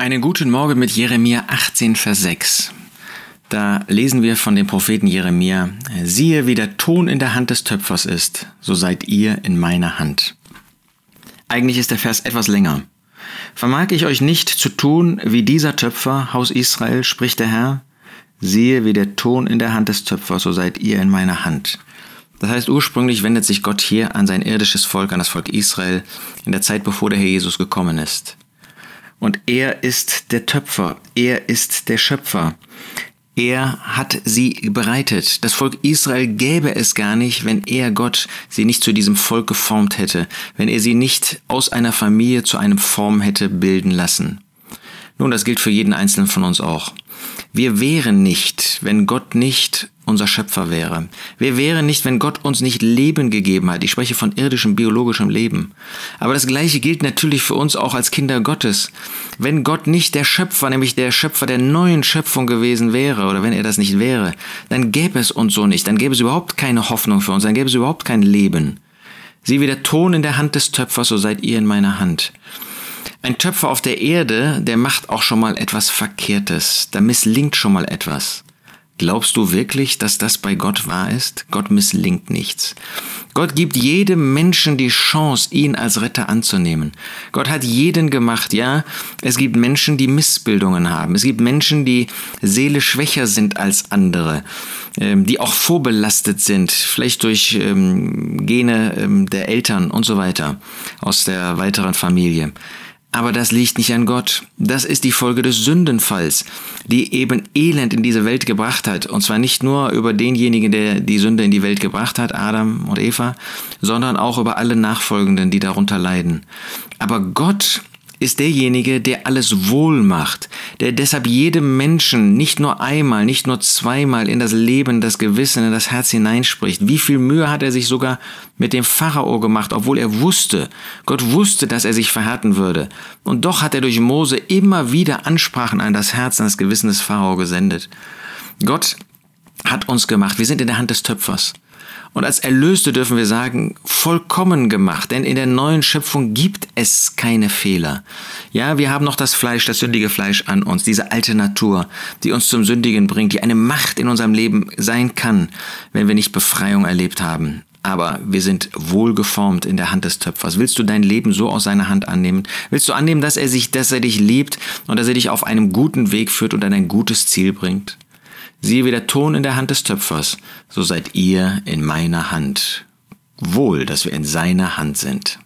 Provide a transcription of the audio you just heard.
Einen guten Morgen mit Jeremia 18, Vers 6. Da lesen wir von dem Propheten Jeremia, siehe, wie der Ton in der Hand des Töpfers ist, so seid ihr in meiner Hand. Eigentlich ist der Vers etwas länger. Vermag ich euch nicht zu tun wie dieser Töpfer, Haus Israel, spricht der Herr, siehe, wie der Ton in der Hand des Töpfers, so seid ihr in meiner Hand. Das heißt, ursprünglich wendet sich Gott hier an sein irdisches Volk, an das Volk Israel, in der Zeit, bevor der Herr Jesus gekommen ist. Und er ist der Töpfer, er ist der Schöpfer. Er hat sie bereitet. Das Volk Israel gäbe es gar nicht, wenn er Gott sie nicht zu diesem Volk geformt hätte, wenn er sie nicht aus einer Familie zu einem Form hätte bilden lassen. Nun, das gilt für jeden Einzelnen von uns auch. Wir wären nicht, wenn Gott nicht unser Schöpfer wäre. Wir wären nicht, wenn Gott uns nicht Leben gegeben hat. Ich spreche von irdischem, biologischem Leben. Aber das Gleiche gilt natürlich für uns auch als Kinder Gottes. Wenn Gott nicht der Schöpfer, nämlich der Schöpfer der neuen Schöpfung gewesen wäre, oder wenn er das nicht wäre, dann gäbe es uns so nicht. Dann gäbe es überhaupt keine Hoffnung für uns. Dann gäbe es überhaupt kein Leben. Sieh wie der Ton in der Hand des Töpfers, so seid ihr in meiner Hand. Ein Töpfer auf der Erde, der macht auch schon mal etwas Verkehrtes, da misslingt schon mal etwas. Glaubst du wirklich, dass das bei Gott wahr ist? Gott misslingt nichts. Gott gibt jedem Menschen die Chance, ihn als Retter anzunehmen. Gott hat jeden gemacht, ja. Es gibt Menschen, die Missbildungen haben. Es gibt Menschen, die Seele schwächer sind als andere, ähm, die auch vorbelastet sind, vielleicht durch ähm, Gene ähm, der Eltern und so weiter aus der weiteren Familie. Aber das liegt nicht an Gott. Das ist die Folge des Sündenfalls, die eben Elend in diese Welt gebracht hat. Und zwar nicht nur über denjenigen, der die Sünde in die Welt gebracht hat, Adam und Eva, sondern auch über alle Nachfolgenden, die darunter leiden. Aber Gott ist derjenige, der alles wohl macht, der deshalb jedem Menschen nicht nur einmal, nicht nur zweimal in das Leben, das Gewissen, in das Herz hineinspricht. Wie viel Mühe hat er sich sogar mit dem Pharao gemacht, obwohl er wusste, Gott wusste, dass er sich verhärten würde. Und doch hat er durch Mose immer wieder Ansprachen an das Herz, an das Gewissen des Pharao gesendet. Gott hat uns gemacht. Wir sind in der Hand des Töpfers. Und als Erlöste dürfen wir sagen, vollkommen gemacht, denn in der neuen Schöpfung gibt es keine Fehler. Ja, wir haben noch das Fleisch, das sündige Fleisch an uns, diese alte Natur, die uns zum Sündigen bringt, die eine Macht in unserem Leben sein kann, wenn wir nicht Befreiung erlebt haben. Aber wir sind wohlgeformt in der Hand des Töpfers. Willst du dein Leben so aus seiner Hand annehmen? Willst du annehmen, dass er sich, dass er dich liebt und dass er dich auf einem guten Weg führt und an ein gutes Ziel bringt? Siehe wie der Ton in der Hand des Töpfers, so seid ihr in meiner Hand. Wohl, dass wir in seiner Hand sind.